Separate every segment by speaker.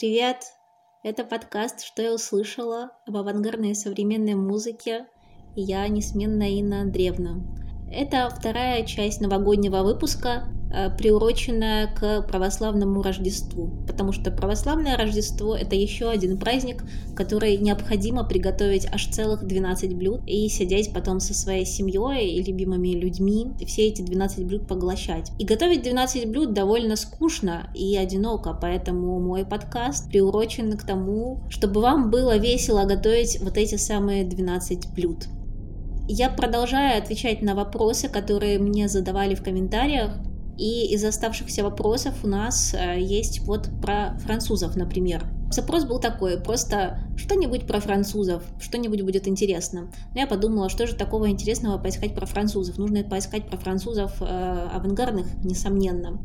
Speaker 1: Привет! Это подкаст «Что я услышала» об авангардной современной музыке, и я несменная Инна Андреевна. Это вторая часть новогоднего выпуска, приуроченная к православному Рождеству, потому что православное Рождество — это еще один праздник, который необходимо приготовить аж целых 12 блюд и сидеть потом со своей семьей и любимыми людьми, и все эти 12 блюд поглощать. И готовить 12 блюд довольно скучно и одиноко, поэтому мой подкаст приурочен к тому, чтобы вам было весело готовить вот эти самые 12 блюд. Я продолжаю отвечать на вопросы, которые мне задавали в комментариях. И из оставшихся вопросов у нас э, есть вот про французов, например. Запрос был такой, просто что-нибудь про французов, что-нибудь будет интересно. Но я подумала, что же такого интересного поискать про французов. Нужно поискать про французов э, авангардных, несомненно.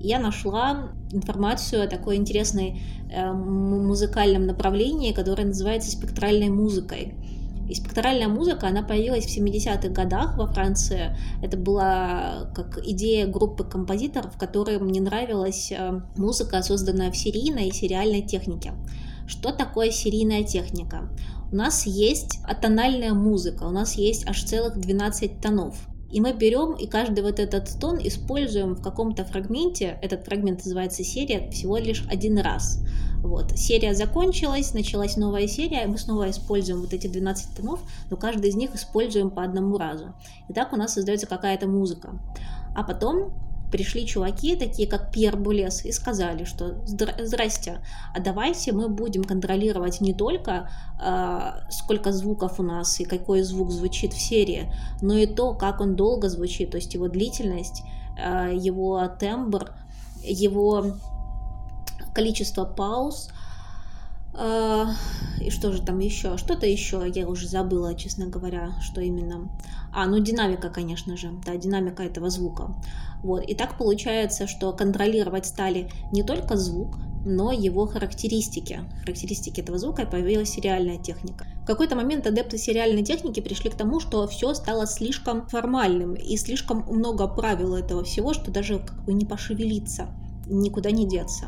Speaker 1: Я нашла информацию о такой интересной э, музыкальном направлении, которое называется спектральной музыкой. И спектральная музыка, она появилась в 70-х годах во Франции. Это была как идея группы композиторов, которым не нравилась э, музыка, созданная в серийной и сериальной технике. Что такое серийная техника? У нас есть атональная музыка, у нас есть аж целых 12 тонов. И мы берем и каждый вот этот тон используем в каком-то фрагменте, этот фрагмент называется серия, всего лишь один раз. Вот. Серия закончилась, началась новая серия, и мы снова используем вот эти 12 тонов, но каждый из них используем по одному разу. И так у нас создается какая-то музыка. А потом пришли чуваки, такие как Пьер Булес, и сказали, что здрасте, а давайте мы будем контролировать не только э, сколько звуков у нас и какой звук звучит в серии, но и то, как он долго звучит, то есть его длительность, э, его тембр, его количество пауз, и что же там еще? Что-то еще, я уже забыла, честно говоря, что именно. А, ну динамика, конечно же, да, динамика этого звука. Вот. И так получается, что контролировать стали не только звук, но его характеристики. Характеристики этого звука и появилась сериальная техника. В какой-то момент адепты сериальной техники пришли к тому, что все стало слишком формальным и слишком много правил этого всего, что даже как бы не пошевелиться, никуда не деться.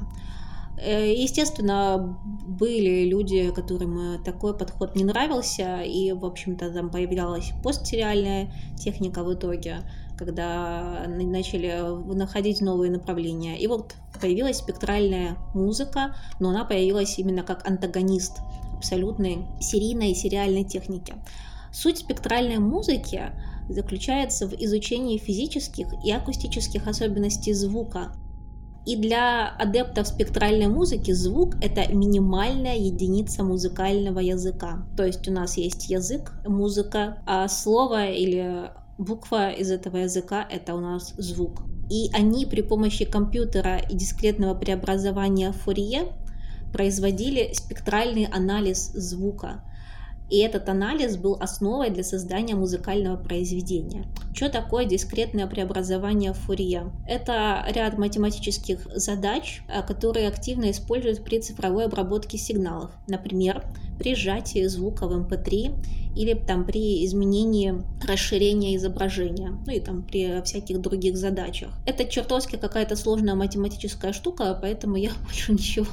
Speaker 1: Э, естественно, были люди, которым такой подход не нравился, и, в общем-то, там появлялась постсериальная техника в итоге, когда начали находить новые направления. И вот появилась спектральная музыка, но она появилась именно как антагонист абсолютной серийной и сериальной техники. Суть спектральной музыки заключается в изучении физических и акустических особенностей звука, и для адептов спектральной музыки звук — это минимальная единица музыкального языка. То есть у нас есть язык, музыка, а слово или буква из этого языка — это у нас звук. И они при помощи компьютера и дискретного преобразования Фурье производили спектральный анализ звука — и этот анализ был основой для создания музыкального произведения. Что такое дискретное преобразование Фурье? Это ряд математических задач, э, которые активно используют при цифровой обработке сигналов. Например, при сжатии звука в MP3 эм или там при изменении расширения изображения, ну и там при всяких других задачах. Это чертовски какая-то сложная математическая штука, поэтому я больше ничего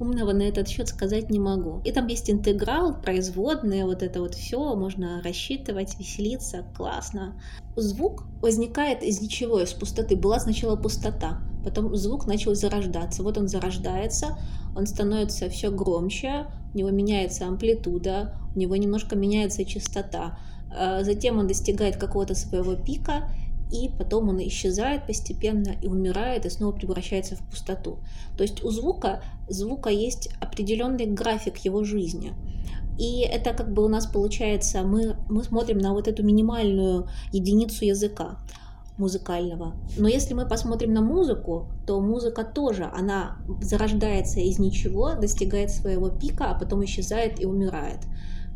Speaker 1: умного на этот счет сказать не могу. И там есть интеграл, производные, вот это вот все, можно рассчитывать, веселиться, классно. Звук возникает из ничего, из пустоты. Была сначала пустота, потом звук начал зарождаться. Вот он зарождается, он становится все громче, у него меняется амплитуда, него немножко меняется частота. А затем он достигает какого-то своего пика, и потом он исчезает постепенно и умирает, и снова превращается в пустоту. То есть у звука, звука есть определенный график его жизни. И это как бы у нас получается, мы, мы смотрим на вот эту минимальную единицу языка музыкального. Но если мы посмотрим на музыку, то музыка тоже, она зарождается из ничего, достигает своего пика, а потом исчезает и умирает.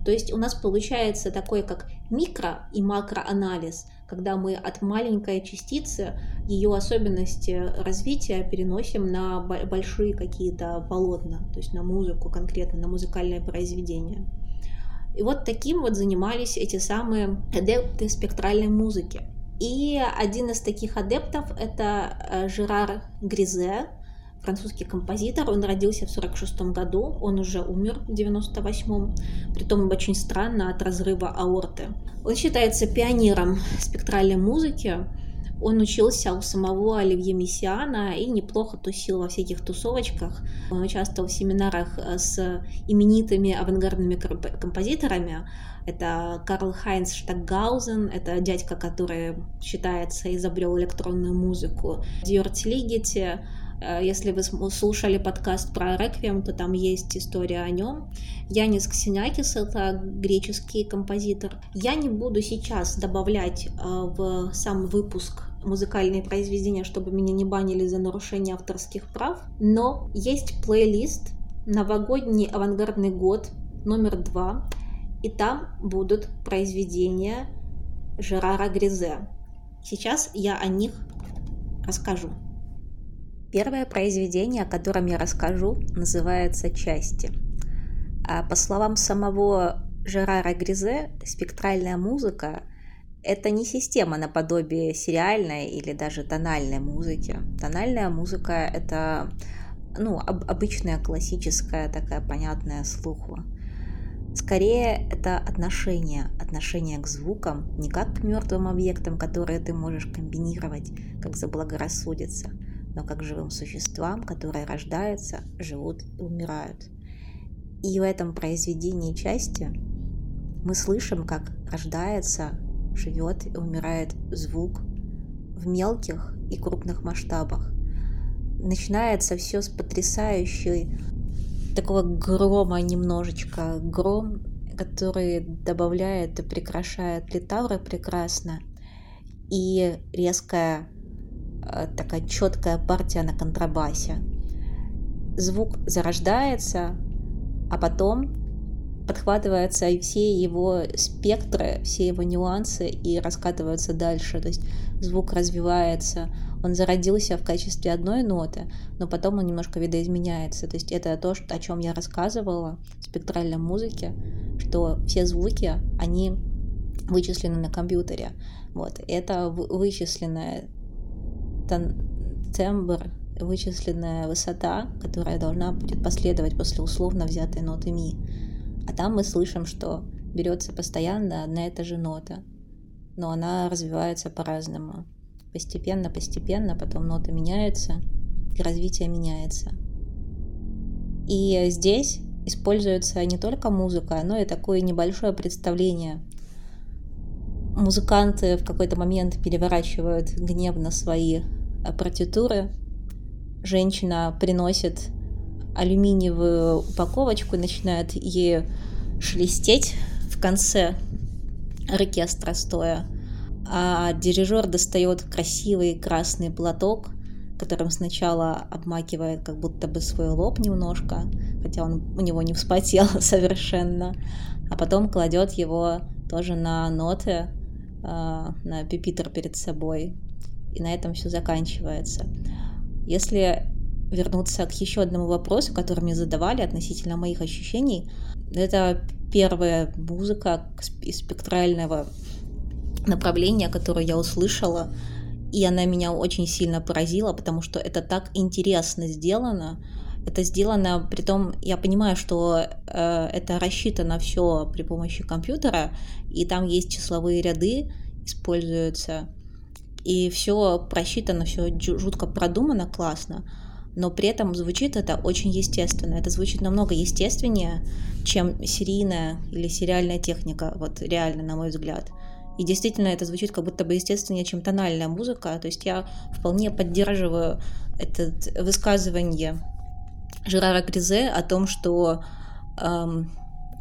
Speaker 1: То есть у нас получается такой как микро и макроанализ, когда мы от маленькой частицы ее особенности развития переносим на большие какие-то полотна, то есть на музыку конкретно, на музыкальное произведение. И вот таким вот занимались эти самые адепты спектральной музыки. И один из таких адептов — это э, Жерар Гризе, французский композитор. Он родился в 46 году, он уже умер в 98-м, притом очень странно от разрыва аорты. Он считается пионером спектральной музыки. Он учился у самого Оливье Мессиана и неплохо тусил во всяких тусовочках. Он участвовал в семинарах с именитыми авангардными композиторами. Это Карл Хайнц Штаггаузен, это дядька, который считается изобрел электронную музыку. Дьорт Лигити, Э, если вы слушали подкаст про Реквием, то там есть история о нем. Янис Ксенякис — это греческий композитор. Я не буду сейчас добавлять э, в сам выпуск музыкальные произведения, чтобы меня не банили за нарушение авторских прав, но есть плейлист «Новогодний авангардный год» номер два, и там будут произведения Жерара Гризе. Сейчас я о них расскажу. Первое произведение, о котором я расскажу, называется «Части». А по словам самого Жерара Гризе, спектральная музыка — это не система наподобие сериальной или даже тональной музыки. Тональная музыка — это ну, об, обычная классическая, такая понятная слуху. Скорее, это отношение, отношение к звукам, не как к мертвым объектам, которые ты можешь комбинировать, как заблагорассудится, но как живым существам, которые рождаются, живут и умирают. И в этом произведении части мы слышим, как рождается, живет и умирает звук в мелких и крупных масштабах. Начинается все с потрясающей такого грома немножечко, гром, который добавляет и прекращает литавры прекрасно, и резкая такая четкая партия на контрабасе. Звук зарождается, а потом подхватываются все его спектры, все его нюансы и раскатываются дальше. То есть звук развивается, он зародился в качестве одной ноты, но потом он немножко видоизменяется. То есть это то, о чем я рассказывала в спектральной музыке, что все звуки, они вычислены на компьютере. Вот. Это вычисленное тембр, вычисленная высота, которая должна будет последовать после условно взятой ноты ми. А там мы слышим, что берется постоянно одна и та же нота, но она развивается по-разному. Постепенно, постепенно, потом ноты меняются, и развитие меняется. И здесь используется не только музыка, но и такое небольшое представление. Музыканты в какой-то момент переворачивают гневно свои партитуры. Женщина приносит алюминиевую упаковочку и начинает ею шелестеть в конце оркестра стоя. А дирижер достает красивый красный платок, которым сначала обмакивает как будто бы свой лоб немножко, хотя он у него не вспотел совершенно, а потом кладет его тоже на ноты, на пипитер перед собой и на этом все заканчивается. Если вернуться к еще одному вопросу, который мне задавали относительно моих ощущений, это первая музыка из спектрального направления, которую я услышала, и она меня очень сильно поразила, потому что это так интересно сделано. Это сделано, при том я понимаю, что э, это рассчитано все при помощи компьютера, и там есть числовые ряды, используются и все просчитано, все жутко продумано, классно, но при этом звучит это очень естественно. Это звучит намного естественнее, чем серийная или сериальная техника, вот реально, на мой взгляд. И действительно это звучит как будто бы естественнее, чем тональная музыка. То есть я вполне поддерживаю это высказывание Жерара Гризе о том, что эм,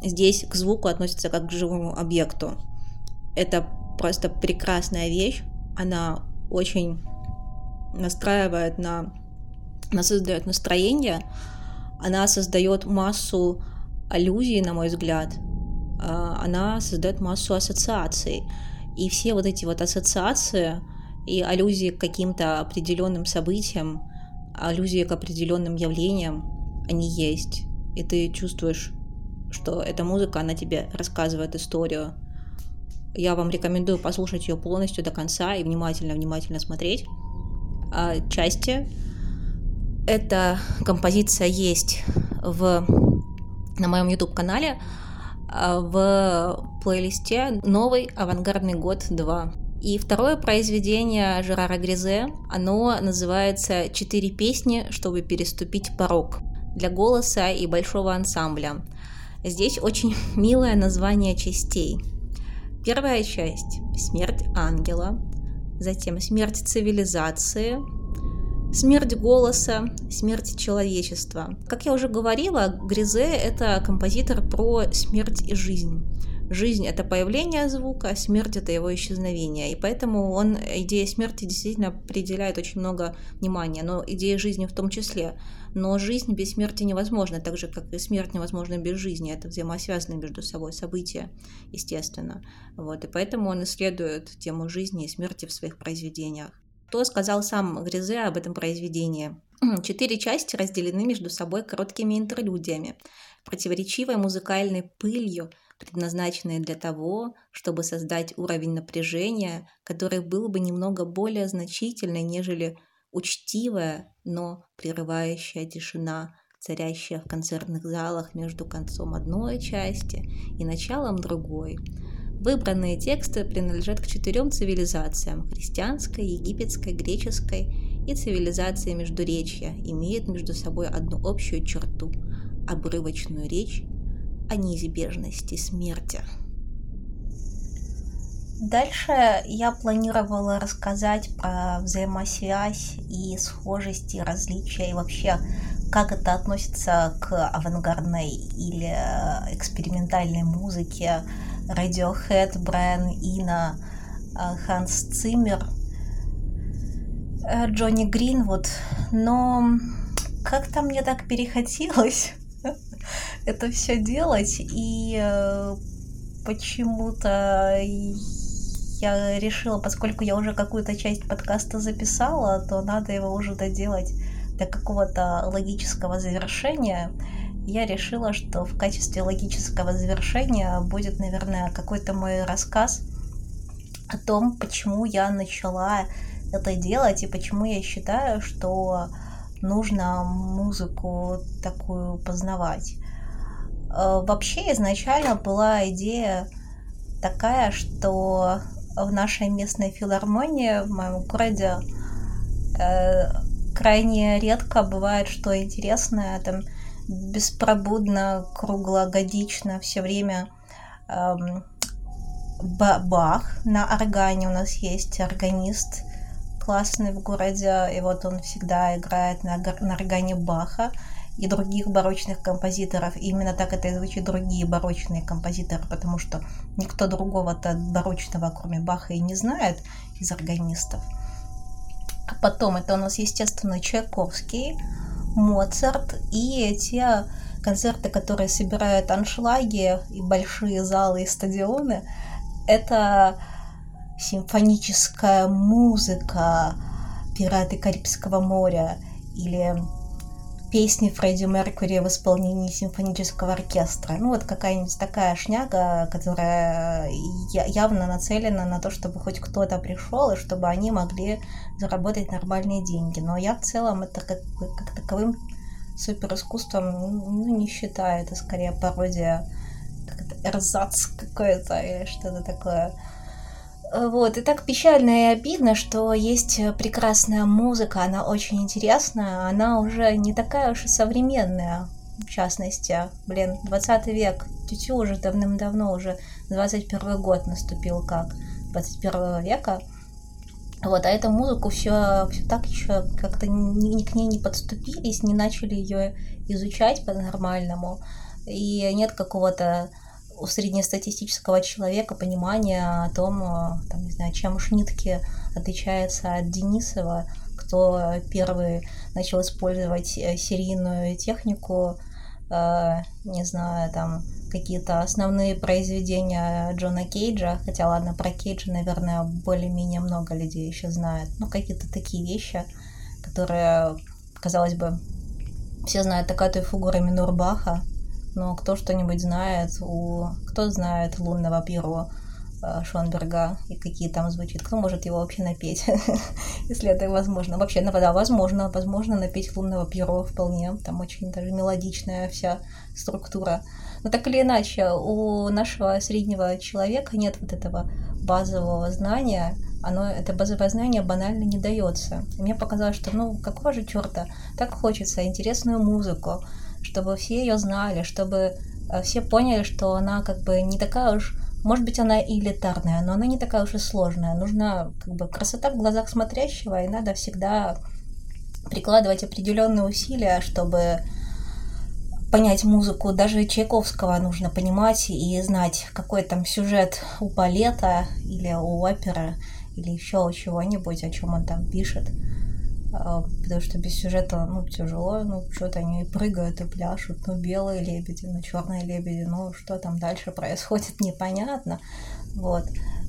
Speaker 1: здесь к звуку относится как к живому объекту. Это просто прекрасная вещь, она очень настраивает на, она создает настроение, она создает массу аллюзий, на мой взгляд, а, она создает массу ассоциаций. И все вот эти вот ассоциации и аллюзии к каким-то определенным событиям, аллюзии к определенным явлениям, они есть. И ты чувствуешь, что эта музыка, она тебе рассказывает историю, я вам рекомендую послушать ее полностью до конца и внимательно-внимательно смотреть. А части Эта композиция есть в, на моем YouTube-канале а, в плейлисте «Новый авангардный год 2». И второе произведение Жерара Гризе, оно называется «Четыре песни, чтобы переступить порог» для голоса и большого ансамбля. Здесь очень милое название частей. Первая часть – смерть ангела, затем смерть цивилизации, смерть голоса, смерть человечества. Как я уже говорила, Гризе – это композитор про смерть и жизнь. Жизнь — это появление звука, а смерть — это его исчезновение. И поэтому он идея смерти действительно определяет очень много внимания, но идея жизни в том числе. Но жизнь без смерти невозможна, так же, как и смерть невозможна без жизни. Это взаимосвязанные между собой события, естественно. Вот. И поэтому он исследует тему жизни и смерти в своих произведениях. Что сказал сам Гризе об этом произведении? Четыре части разделены между собой короткими интерлюдиями, противоречивой музыкальной пылью, предназначенные для того, чтобы создать уровень напряжения, который был бы немного более значительный, нежели учтивая, но прерывающая тишина, царящая в концертных залах между концом одной части и началом другой. Выбранные тексты принадлежат к четырем цивилизациям – христианской, египетской, греческой и цивилизации Междуречья, имеют между собой одну общую черту – обрывочную речь о неизбежности смерти. Дальше я планировала рассказать про взаимосвязь и схожести, различия и вообще как это относится к авангардной или экспериментальной музыке Radiohead, Брайан Ина, Ханс Циммер, Джонни Гринвуд, но как-то мне так перехотелось это все делать, и э, почему-то я решила, поскольку я уже какую-то часть подкаста записала, то надо его уже доделать до какого-то логического завершения. Я решила, что в качестве логического завершения будет, наверное, какой-то мой рассказ о том, почему я начала это делать и почему я считаю, что нужно музыку такую познавать. Э, вообще изначально была идея такая, что в нашей местной филармонии в моем городе э, крайне редко бывает что интересное, там беспробудно, круглогодично, все время эм, Бах на органе у нас есть органист классный в городе, и вот он всегда играет на, на органе Баха и других барочных композиторов. И именно так это и звучит другие барочные композиторы, потому что никто другого-то барочного, кроме Баха, и не знает из органистов. А потом это у нас, естественно, Чайковский, Моцарт и те концерты, которые собирают аншлаги и большие залы и стадионы. Это симфоническая музыка «Пираты Карибского моря» или песни Фредди Меркьюри в исполнении симфонического оркестра. Ну, вот какая-нибудь такая шняга, которая явно нацелена на то, чтобы хоть кто-то пришел, и чтобы они могли заработать нормальные деньги. Но я в целом это как, как таковым супер искусством ну, не считаю. Это скорее пародия, как эрзац какой-то или что-то такое. Вот, и так печально и обидно, что есть прекрасная музыка, она очень интересная, она уже не такая уж и современная, в частности. Блин, 20 век, тютю уже давным-давно, уже 21 год наступил как 21 века. Вот, а эту музыку все, все так еще как-то ни, ни к ней не подступились, не начали ее изучать по-нормальному. И нет какого-то у среднестатистического человека понимание о том, э, там, не знаю, чем Шнитке отличается от Денисова, кто первый начал использовать э, серийную технику, э, не знаю, там какие-то основные произведения Джона Кейджа, хотя ладно, про Кейджа, наверное, более-менее много людей еще знают, ну какие-то такие вещи, которые, казалось бы, все знают такая фигура Минурбаха, но кто что-нибудь знает, у... кто знает лунного перо,
Speaker 2: э, Шонберга и какие там звучит. Кто может его вообще напеть, если это возможно? Вообще, ну, да, возможно, возможно напеть лунного пьеро вполне. Там очень даже мелодичная вся структура. Но так или иначе, у нашего среднего человека нет вот этого базового знания, оно, это базовое знание банально не дается. Мне показалось, что ну какого же черта, так хочется интересную музыку, чтобы все ее знали, чтобы э, все поняли, что она как бы не такая уж может быть, она и элитарная, но она не такая уж и сложная. Нужна как бы красота в глазах смотрящего, и надо всегда прикладывать определенные усилия, чтобы понять музыку. Даже Чайковского нужно понимать и знать, какой там сюжет у балета или у оперы или еще чего-нибудь, о чем он там пишет. А, потому что без сюжета, ну, тяжело, ну, что-то они прыгают и пляшут, ну, белые лебеди, ну, черные лебеди, ну, что там дальше происходит, непонятно, вот.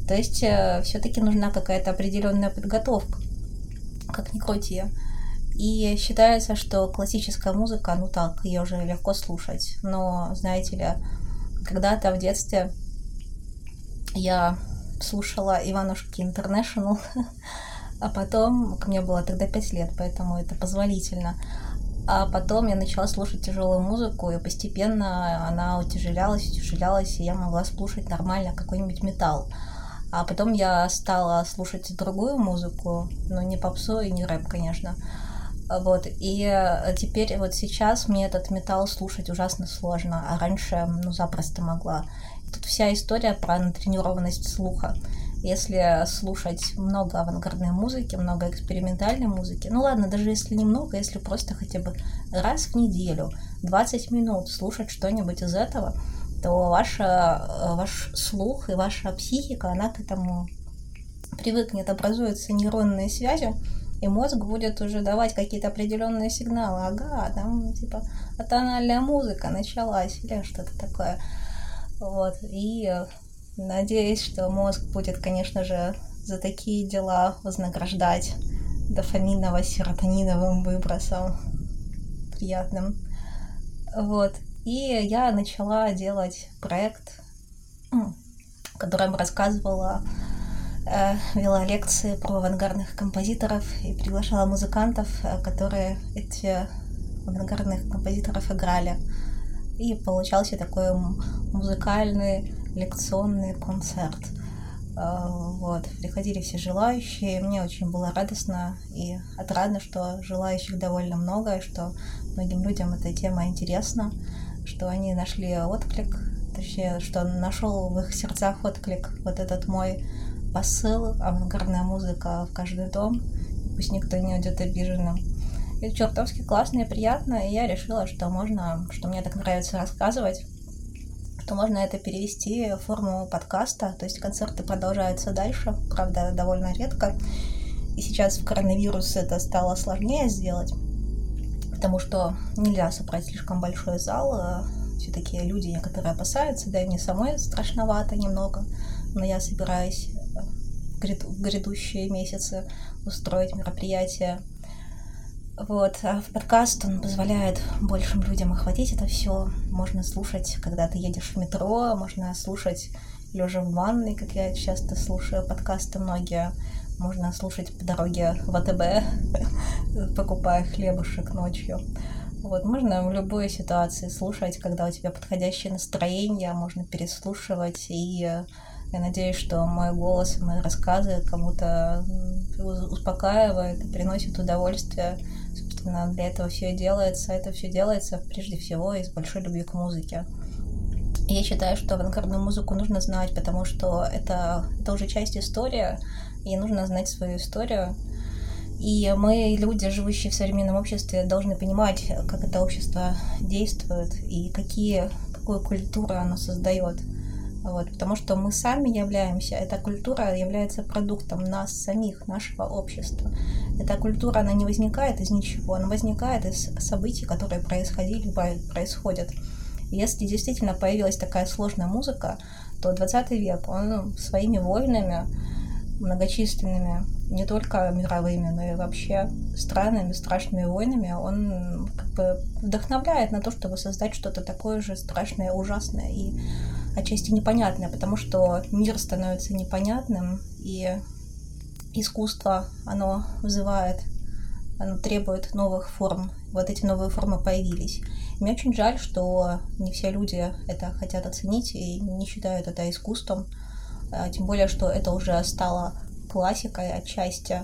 Speaker 2: То есть э, все-таки нужна какая-то определенная подготовка, как ни крути. И считается, что классическая музыка, ну так, ее же легко слушать. Но, знаете ли, когда-то в детстве я слушала Иванушки Интернешнл, а потом, мне было тогда 5 лет, поэтому это позволительно. А потом я начала слушать тяжелую музыку, и постепенно она утяжелялась, утяжелялась, и я могла слушать нормально какой-нибудь металл. А потом я стала слушать другую музыку, но не попсу и не рэп, конечно. Вот, и теперь вот сейчас мне этот металл слушать ужасно сложно, а раньше, ну, запросто могла. Тут вся история про натренированность слуха. Если слушать много авангардной музыки, много экспериментальной музыки, ну ладно, даже если немного, если просто хотя бы раз в неделю, 20 минут слушать что-нибудь из этого, то ваша, ваш слух и ваша психика, она к этому привыкнет, образуются нейронные связи, и мозг будет уже давать какие-то определенные сигналы. Ага, там типа атональная музыка началась или что-то такое. Вот. И э, надеюсь, что мозг будет, конечно же, за такие дела вознаграждать дофаминово-серотониновым выбросом приятным. Вот. И я начала делать проект, в котором рассказывала, э, вела лекции про авангардных композиторов и приглашала музыкантов, э, которые эти авангардных композиторов играли. И получался такой музыкальный лекционный концерт. А, вот, приходили все желающие, мне очень было радостно и отрадно, что желающих довольно много, и что многим людям эта тема интересна, что они нашли отклик, точнее, что нашел в их сердцах отклик вот этот мой посыл, авангардная музыка в каждый дом, пусть никто не уйдет обиженным. Это чертовски классно и приятно, и я решила, что можно, что мне так нравится рассказывать, что можно это перевести в форму подкаста, то есть концерты продолжаются дальше, правда, довольно редко. И сейчас в коронавирус это стало сложнее сделать, потому что нельзя собрать слишком большой зал. Все-таки люди некоторые опасаются, да и мне самой страшновато немного, но я собираюсь в грядущие месяцы устроить мероприятие вот, а в подкаст он позволяет большим людям охватить это все. Можно слушать, когда ты едешь в метро, можно слушать лежа в ванной, как я часто слушаю подкасты многие. Можно слушать по дороге в АТБ, покупая хлебушек ночью. Вот, можно в любой ситуации слушать, когда у тебя подходящее настроение, можно переслушивать и я надеюсь, что мой голос мои рассказы кому-то успокаивают и приносят удовольствие собственно, для этого все и делается. Это все делается прежде всего из большой любви к музыке. Я считаю, что авангардную музыку нужно знать, потому что это, это уже часть истории, и нужно знать свою историю. И мы, люди, живущие в современном обществе, должны понимать, как это общество действует и какие, какую культуру оно создает. Вот, потому что мы сами являемся, эта культура является продуктом нас самих, нашего общества. Эта культура, она не возникает из ничего, она возникает из событий, которые происходили, происходят. Если действительно появилась такая сложная музыка, то 20 век, он своими войнами многочисленными, не только мировыми, но и вообще странами, страшными войнами, он как бы вдохновляет на то, чтобы создать что-то такое же страшное, ужасное и отчасти непонятное, потому что мир становится непонятным, и искусство, оно вызывает, оно требует новых форм. Вот эти новые формы появились. Мне очень жаль, что не все люди это хотят оценить и не считают это искусством. А, тем более, что это уже стало классикой отчасти.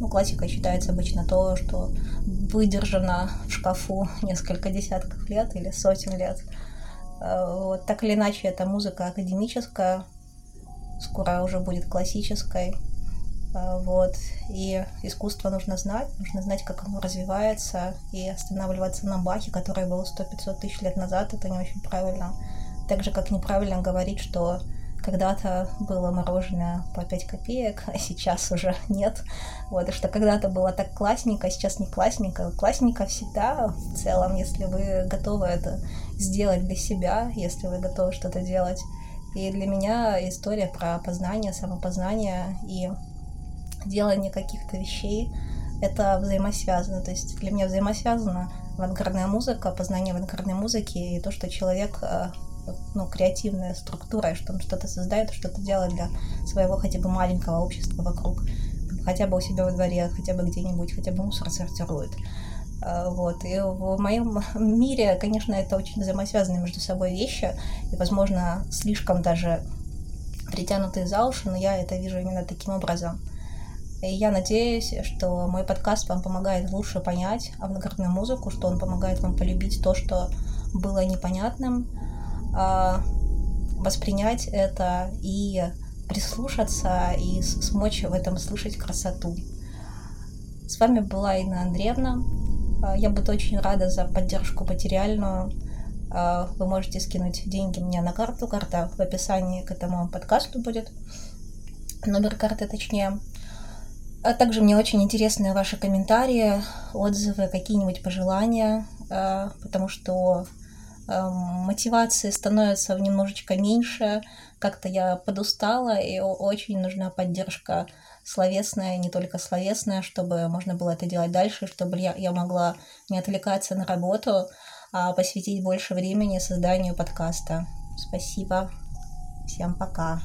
Speaker 2: Ну, классикой считается обычно то, что выдержано в шкафу несколько десятков лет или сотен лет. Вот, так или иначе, это музыка академическая, скоро уже будет классической. А, вот. И искусство нужно знать, нужно знать, как оно развивается, и останавливаться на Бахе, который был 100-500 тысяч лет назад, это не очень правильно. Так же, как неправильно говорить, что когда-то было мороженое по 5 копеек, а сейчас уже нет. Вот, и что когда-то было так классненько, а сейчас не классненько. Классненько всегда в целом, если вы готовы это сделать для себя, если вы готовы что-то делать. И для меня история про познание, самопознание и делание каких-то вещей это взаимосвязано. То есть для меня взаимосвязана авангардная музыка, познание авангардной музыки и то, что человек э, ну, креативная структура, что он что-то создает, что-то делает для своего хотя бы маленького общества вокруг, хотя бы у себя во дворе, хотя бы где-нибудь, хотя бы мусор сортирует. Э, вот. И в моем мире, конечно, это очень взаимосвязанные между собой вещи, и, возможно, слишком даже притянутые за уши, но я это вижу именно таким образом. И я надеюсь, что мой подкаст вам помогает лучше понять авангардную музыку, что он помогает вам полюбить то, что было непонятным, а, воспринять это и прислушаться и смочь в этом слышать красоту. С вами была Инна Андреевна. А, я буду очень рада за поддержку материальную. А, вы можете скинуть деньги мне на карту. Карта в описании к этому подкасту будет. Номер карты точнее. А также мне очень интересны ваши комментарии, отзывы, какие-нибудь пожелания, потому что мотивации становится немножечко меньше, как-то я подустала, и очень нужна поддержка словесная, не только словесная, чтобы можно было это делать дальше, чтобы я, я могла не отвлекаться на работу, а посвятить больше времени созданию подкаста. Спасибо. Всем пока.